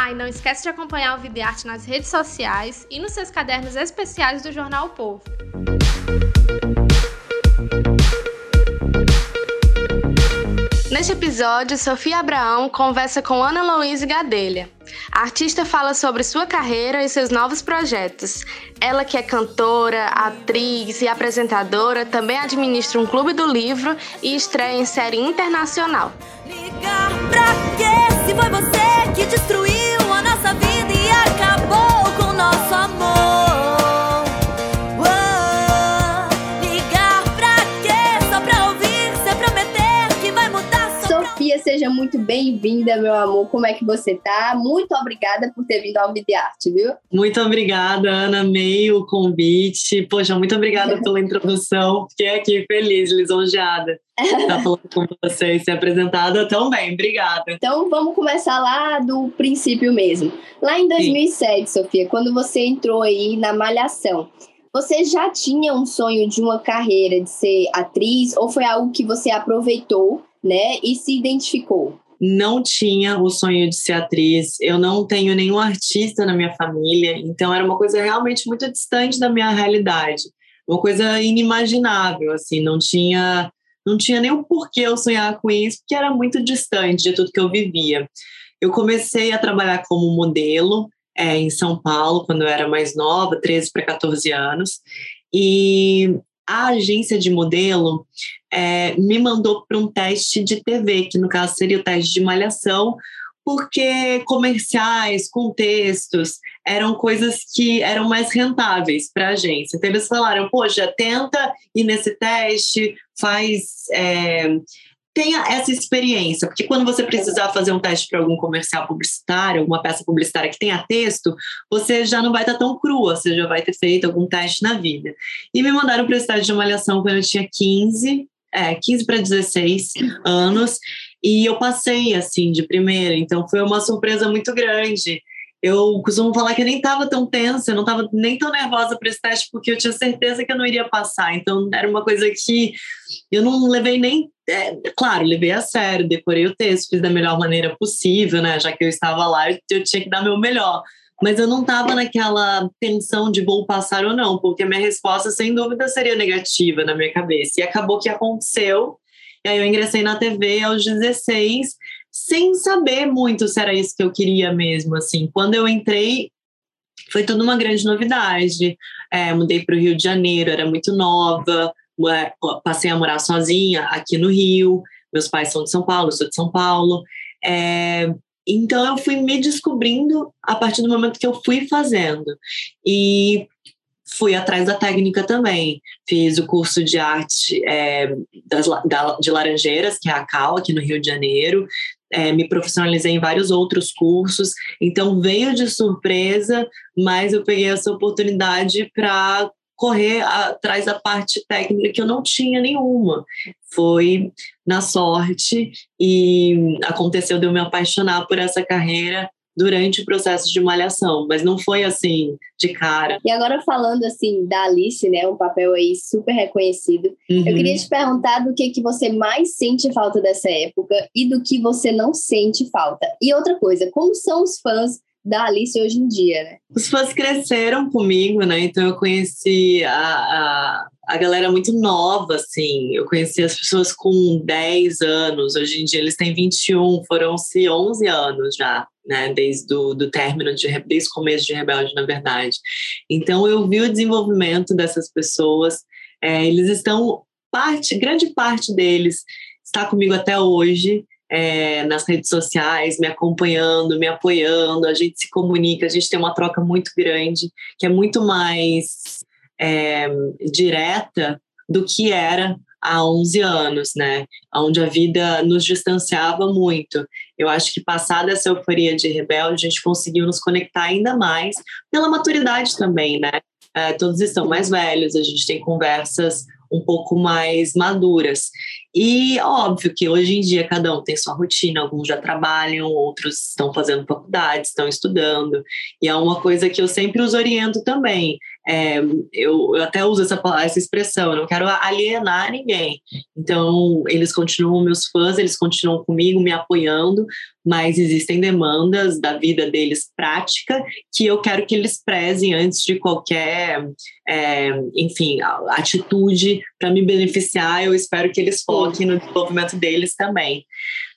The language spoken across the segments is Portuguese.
Ah, e não esquece de acompanhar o Vida e Arte nas redes sociais e nos seus cadernos especiais do Jornal o Povo. Neste episódio, Sofia Abraão conversa com Ana Louise Gadelha. A artista fala sobre sua carreira e seus novos projetos. Ela, que é cantora, atriz e apresentadora, também administra um clube do livro e estreia em série internacional. Ligar pra quê? Se foi você que destruiu seja muito bem-vinda, meu amor. Como é que você tá? Muito obrigada por ter vindo ao Videarte, viu? Muito obrigada, Ana. Amei o convite. Poxa, muito obrigada pela introdução. Fiquei aqui feliz, lisonjeada. Tá falando com você e ser apresentada tão bem. Obrigada. Então vamos começar lá do princípio mesmo. Lá em 2007, Sim. Sofia, quando você entrou aí na Malhação, você já tinha um sonho de uma carreira de ser atriz ou foi algo que você aproveitou né? E se identificou? Não tinha o sonho de ser atriz, eu não tenho nenhum artista na minha família, então era uma coisa realmente muito distante da minha realidade, uma coisa inimaginável, assim, não tinha não tinha nem o porquê eu sonhar com isso, porque era muito distante de tudo que eu vivia. Eu comecei a trabalhar como modelo é, em São Paulo, quando eu era mais nova, 13 para 14 anos, e a agência de modelo é, me mandou para um teste de TV, que no caso seria o teste de malhação, porque comerciais, contextos, eram coisas que eram mais rentáveis para a agência. Então eles falaram, poxa, tenta ir nesse teste, faz. É, tenha essa experiência, porque quando você precisar fazer um teste para algum comercial publicitário, alguma peça publicitária que tenha texto, você já não vai estar tão crua, você já vai ter feito algum teste na vida. E me mandaram para o estágio de avaliação quando eu tinha 15, é, 15 para 16 anos, e eu passei assim de primeira, então foi uma surpresa muito grande. Eu costumo falar que eu nem estava tão tensa, eu não estava nem tão nervosa para esse teste, porque eu tinha certeza que eu não iria passar. Então, era uma coisa que eu não levei nem. É, claro, levei a sério, decorei o texto, fiz da melhor maneira possível, né? Já que eu estava lá, eu, tinha que dar meu melhor. Mas eu não estava naquela tensão de vou passar ou não, porque a minha resposta, sem dúvida, seria negativa na minha cabeça. E acabou que aconteceu. E aí eu ingressei na TV aos 16 sem saber muito se era isso que eu queria mesmo, assim. Quando eu entrei, foi tudo uma grande novidade. É, mudei para o Rio de Janeiro, era muito nova, passei a morar sozinha aqui no Rio. Meus pais são de São Paulo, sou de São Paulo. É, então eu fui me descobrindo a partir do momento que eu fui fazendo. E fui atrás da técnica também. Fiz o curso de arte é, das, da, de Laranjeiras, que é a CAL, aqui no Rio de Janeiro é, me profissionalizei em vários outros cursos, então veio de surpresa, mas eu peguei essa oportunidade para correr atrás da parte técnica que eu não tinha nenhuma. Foi na sorte e aconteceu de eu me apaixonar por essa carreira durante o processo de malhação, mas não foi assim de cara. E agora falando assim da Alice, né, um papel aí super reconhecido, uhum. eu queria te perguntar do que que você mais sente falta dessa época e do que você não sente falta. E outra coisa, como são os fãs da Alice hoje em dia, né? Os fãs cresceram comigo, né? Então eu conheci a, a, a galera muito nova, assim. Eu conheci as pessoas com 10 anos, hoje em dia eles têm 21, foram-se 11 anos já né, desde o do término, de, desde o começo de Rebelde, na verdade. Então, eu vi o desenvolvimento dessas pessoas, é, eles estão, parte, grande parte deles está comigo até hoje, é, nas redes sociais, me acompanhando, me apoiando, a gente se comunica, a gente tem uma troca muito grande, que é muito mais é, direta do que era há 11 anos, né? Onde a vida nos distanciava muito. Eu acho que passada essa euforia de rebelde, a gente conseguiu nos conectar ainda mais pela maturidade também, né? É, todos estão mais velhos, a gente tem conversas um pouco mais maduras. E óbvio que hoje em dia cada um tem sua rotina, alguns já trabalham, outros estão fazendo faculdade, estão estudando. E é uma coisa que eu sempre os oriento também. É, eu, eu, até uso essa, essa expressão, eu não quero alienar ninguém. Então, eles continuam meus fãs, eles continuam comigo, me apoiando, mas existem demandas da vida deles prática que eu quero que eles prezem antes de qualquer, é, enfim, atitude para me beneficiar. Eu espero que eles foquem no desenvolvimento deles também.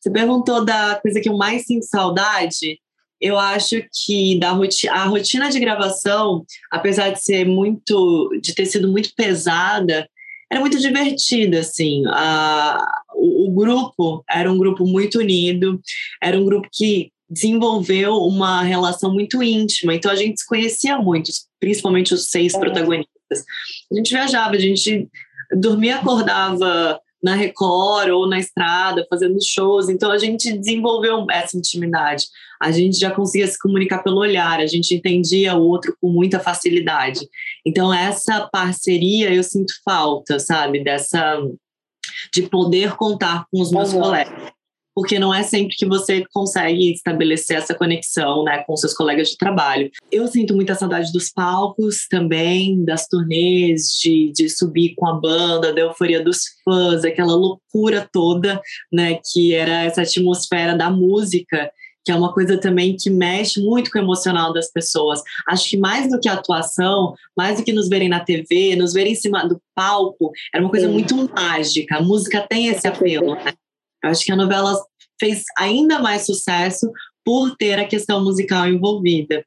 Você perguntou da coisa que eu mais sinto saudade. Eu acho que da rotina, a rotina de gravação, apesar de ser muito, de ter sido muito pesada, era muito divertida, assim. A, o, o grupo era um grupo muito unido, era um grupo que desenvolveu uma relação muito íntima, então a gente se conhecia muito, principalmente os seis protagonistas. A gente viajava, a gente dormia, acordava na Record ou na estrada, fazendo shows. Então a gente desenvolveu essa intimidade. A gente já conseguia se comunicar pelo olhar, a gente entendia o outro com muita facilidade. Então essa parceria eu sinto falta, sabe, dessa de poder contar com os meus uhum. colegas porque não é sempre que você consegue estabelecer essa conexão né, com seus colegas de trabalho. Eu sinto muita saudade dos palcos também, das turnês, de, de subir com a banda, da euforia dos fãs, aquela loucura toda, né, que era essa atmosfera da música que é uma coisa também que mexe muito com o emocional das pessoas. Acho que mais do que a atuação, mais do que nos verem na TV, nos verem em cima do palco, era uma coisa Sim. muito mágica. A música tem esse apelo, né? Eu acho que a novela fez ainda mais sucesso por ter a questão musical envolvida.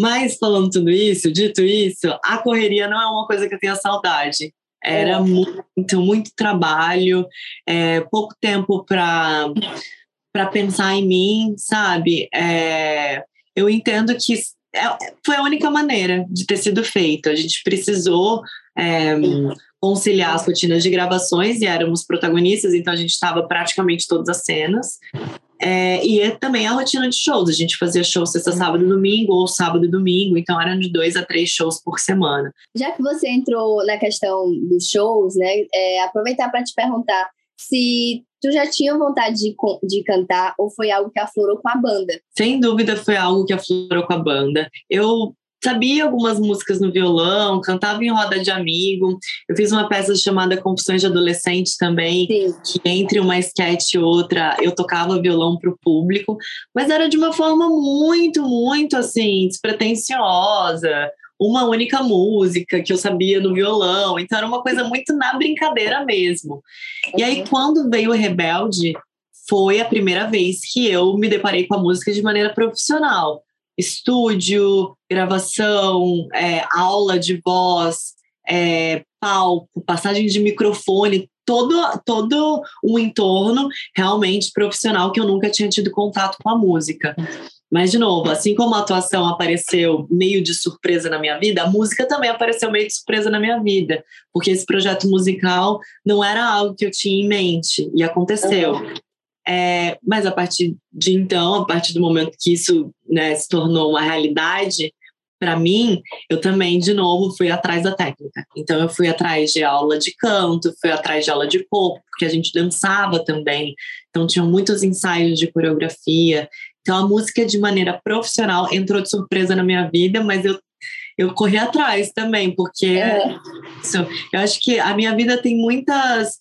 Mas falando tudo isso, dito isso, a correria não é uma coisa que eu tenho saudade. Era é. muito, muito trabalho, é, pouco tempo para para pensar em mim, sabe? É, eu entendo que é, foi a única maneira de ter sido feito. A gente precisou é, conciliar as rotinas de gravações e éramos protagonistas, então a gente estava praticamente todas as cenas. É, e é também a rotina de shows. A gente fazia show sexta, sábado e domingo, ou sábado e domingo, então eram de dois a três shows por semana. Já que você entrou na questão dos shows, né, é, aproveitar para te perguntar se tu já tinha vontade de, de cantar ou foi algo que aflorou com a banda? Sem dúvida foi algo que aflorou com a banda. Eu sabia algumas músicas no violão, cantava em roda de amigo. Eu fiz uma peça chamada Confissões de Adolescente também, Sim. que entre uma sketch e outra eu tocava violão para o público, mas era de uma forma muito, muito assim, despretensiosa. Uma única música que eu sabia no violão, então era uma coisa muito na brincadeira mesmo. Uhum. E aí, uhum. quando veio o Rebelde, foi a primeira vez que eu me deparei com a música de maneira profissional estúdio, gravação, é, aula de voz, é, palco, passagem de microfone, todo, todo um entorno realmente profissional que eu nunca tinha tido contato com a música. Mas, de novo, assim como a atuação apareceu meio de surpresa na minha vida, a música também apareceu meio de surpresa na minha vida, porque esse projeto musical não era algo que eu tinha em mente e aconteceu. Uhum. É, mas a partir de então, a partir do momento que isso né, se tornou uma realidade, para mim, eu também, de novo, fui atrás da técnica. Então, eu fui atrás de aula de canto, fui atrás de aula de corpo, porque a gente dançava também. Então, tinham muitos ensaios de coreografia. Então, a música, de maneira profissional, entrou de surpresa na minha vida, mas eu, eu corri atrás também, porque é. isso, eu acho que a minha vida tem muitas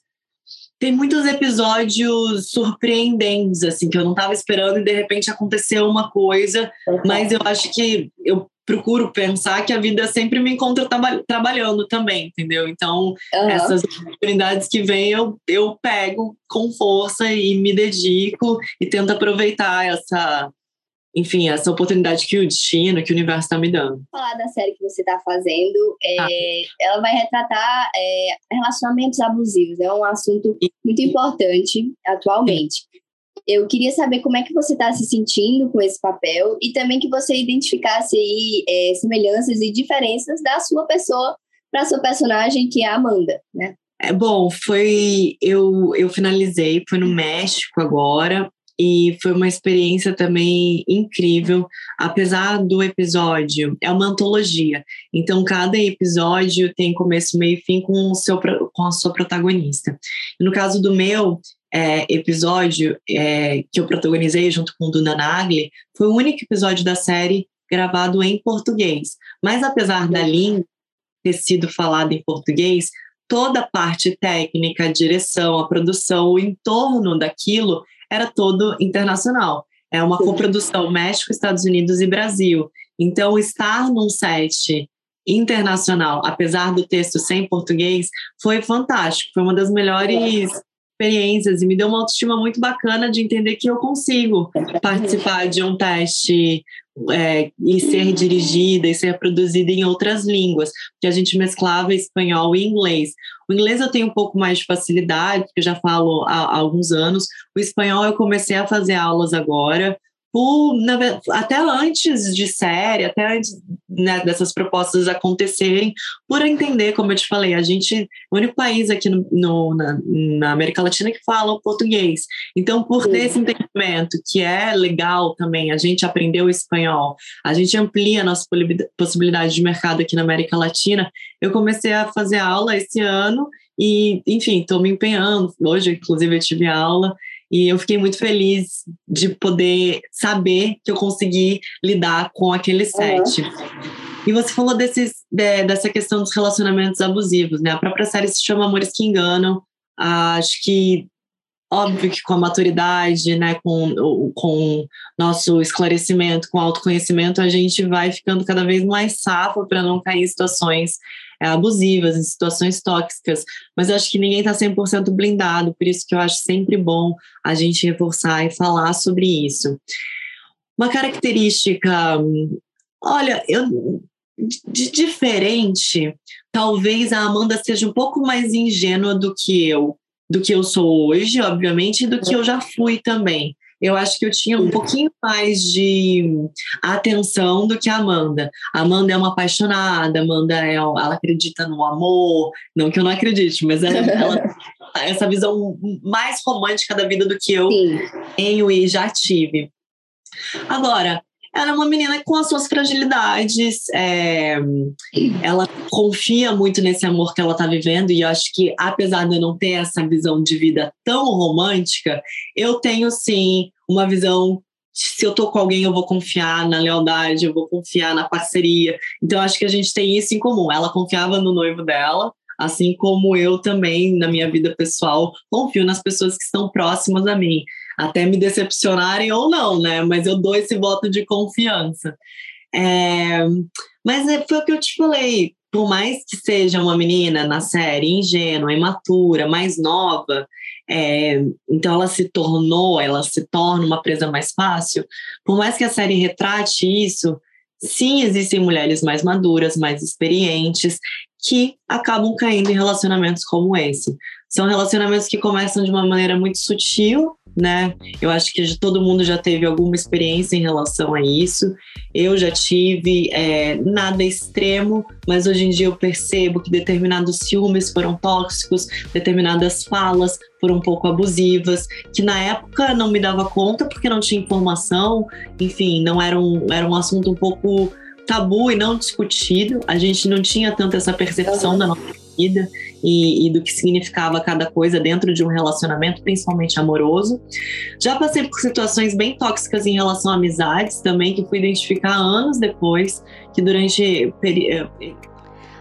tem muitos episódios surpreendentes, assim, que eu não estava esperando e de repente aconteceu uma coisa, mas eu acho que eu procuro pensar que a vida sempre me encontra traba trabalhando também, entendeu? Então, uhum. essas oportunidades que vêm, eu, eu pego com força e me dedico e tento aproveitar essa, enfim, essa oportunidade que o destino, que o universo está me dando. Falar da série que você está fazendo, é, ah. ela vai retratar é, relacionamentos abusivos, é um assunto muito importante atualmente. Eu queria saber como é que você está se sentindo com esse papel e também que você identificasse aí é, semelhanças e diferenças da sua pessoa para sua personagem, que é a Amanda, né? É, bom, foi. Eu, eu finalizei, foi no México agora, e foi uma experiência também incrível, apesar do episódio, é uma antologia, então cada episódio tem começo, meio e fim com, o seu, com a sua protagonista. no caso do meu é, episódio, é, que eu protagonizei junto com o Duna Nagli, foi o único episódio da série gravado em português, mas apesar da língua ter sido falada em português, toda a parte técnica, a direção, a produção, o entorno daquilo era todo internacional. É uma coprodução México, Estados Unidos e Brasil. Então, estar num set internacional, apesar do texto sem português, foi fantástico. Foi uma das melhores experiências e me deu uma autoestima muito bacana de entender que eu consigo participar de um teste é, e ser dirigida e ser produzida em outras línguas, porque a gente mesclava espanhol e inglês. O inglês eu tenho um pouco mais de facilidade, porque eu já falo há, há alguns anos. O espanhol eu comecei a fazer aulas agora, por, na, até antes de série, até antes né, dessas propostas acontecerem, por entender, como eu te falei, a gente o único país aqui no, no na, na, América Latina que fala o português. Então, por ter esse entendimento, que é legal também, a gente aprendeu o espanhol, a gente amplia a nossa possibilidade de mercado aqui na América Latina, eu comecei a fazer aula esse ano e, enfim, estou me empenhando. Hoje, inclusive, eu tive aula e eu fiquei muito feliz de poder saber que eu consegui lidar com aquele set. Uhum. E você falou desses, de, dessa questão dos relacionamentos abusivos, né? A própria série se chama Amores que Enganam. Acho que, óbvio que com a maturidade, né, com, com nosso esclarecimento, com autoconhecimento, a gente vai ficando cada vez mais safo para não cair em situações abusivas, em situações tóxicas, mas eu acho que ninguém está 100% blindado, por isso que eu acho sempre bom a gente reforçar e falar sobre isso. Uma característica, olha, eu de diferente, talvez a Amanda seja um pouco mais ingênua do que eu, do que eu sou hoje, obviamente, e do que eu já fui também eu acho que eu tinha um pouquinho mais de atenção do que a Amanda. A Amanda é uma apaixonada, Amanda é, ela acredita no amor, não que eu não acredite, mas ela, ela essa visão mais romântica da vida do que eu Sim. tenho e já tive. Agora, ela é uma menina com as suas fragilidades, é, ela confia muito nesse amor que ela está vivendo, e eu acho que, apesar de eu não ter essa visão de vida tão romântica, eu tenho sim uma visão. Se eu tô com alguém, eu vou confiar na lealdade, eu vou confiar na parceria. Então, acho que a gente tem isso em comum. Ela confiava no noivo dela, assim como eu também, na minha vida pessoal, confio nas pessoas que estão próximas a mim até me decepcionarem ou não, né? Mas eu dou esse voto de confiança. É, mas é, foi o que eu te falei. Por mais que seja uma menina na série ingênua, imatura, mais nova, é, então ela se tornou, ela se torna uma presa mais fácil. Por mais que a série retrate isso, sim, existem mulheres mais maduras, mais experientes, que acabam caindo em relacionamentos como esse. São relacionamentos que começam de uma maneira muito sutil, né? Eu acho que todo mundo já teve alguma experiência em relação a isso. Eu já tive é, nada extremo, mas hoje em dia eu percebo que determinados ciúmes foram tóxicos, determinadas falas foram um pouco abusivas, que na época não me dava conta porque não tinha informação, enfim, não era um, era um assunto um pouco tabu e não discutido. A gente não tinha tanto essa percepção da nossa vida e, e, do que significava cada coisa dentro de um relacionamento, principalmente amoroso. Já passei por situações bem tóxicas em relação a amizades também, que fui identificar anos depois, que durante. Eh,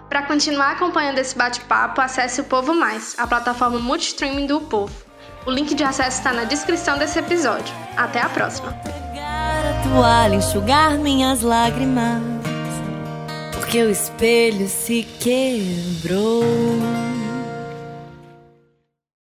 Para continuar acompanhando esse bate-papo, acesse o Povo Mais, a plataforma multistreaming do Povo. O link de acesso está na descrição desse episódio. Até a próxima. Pegar a toalha, enxugar minhas lágrimas, porque o espelho se quebrou.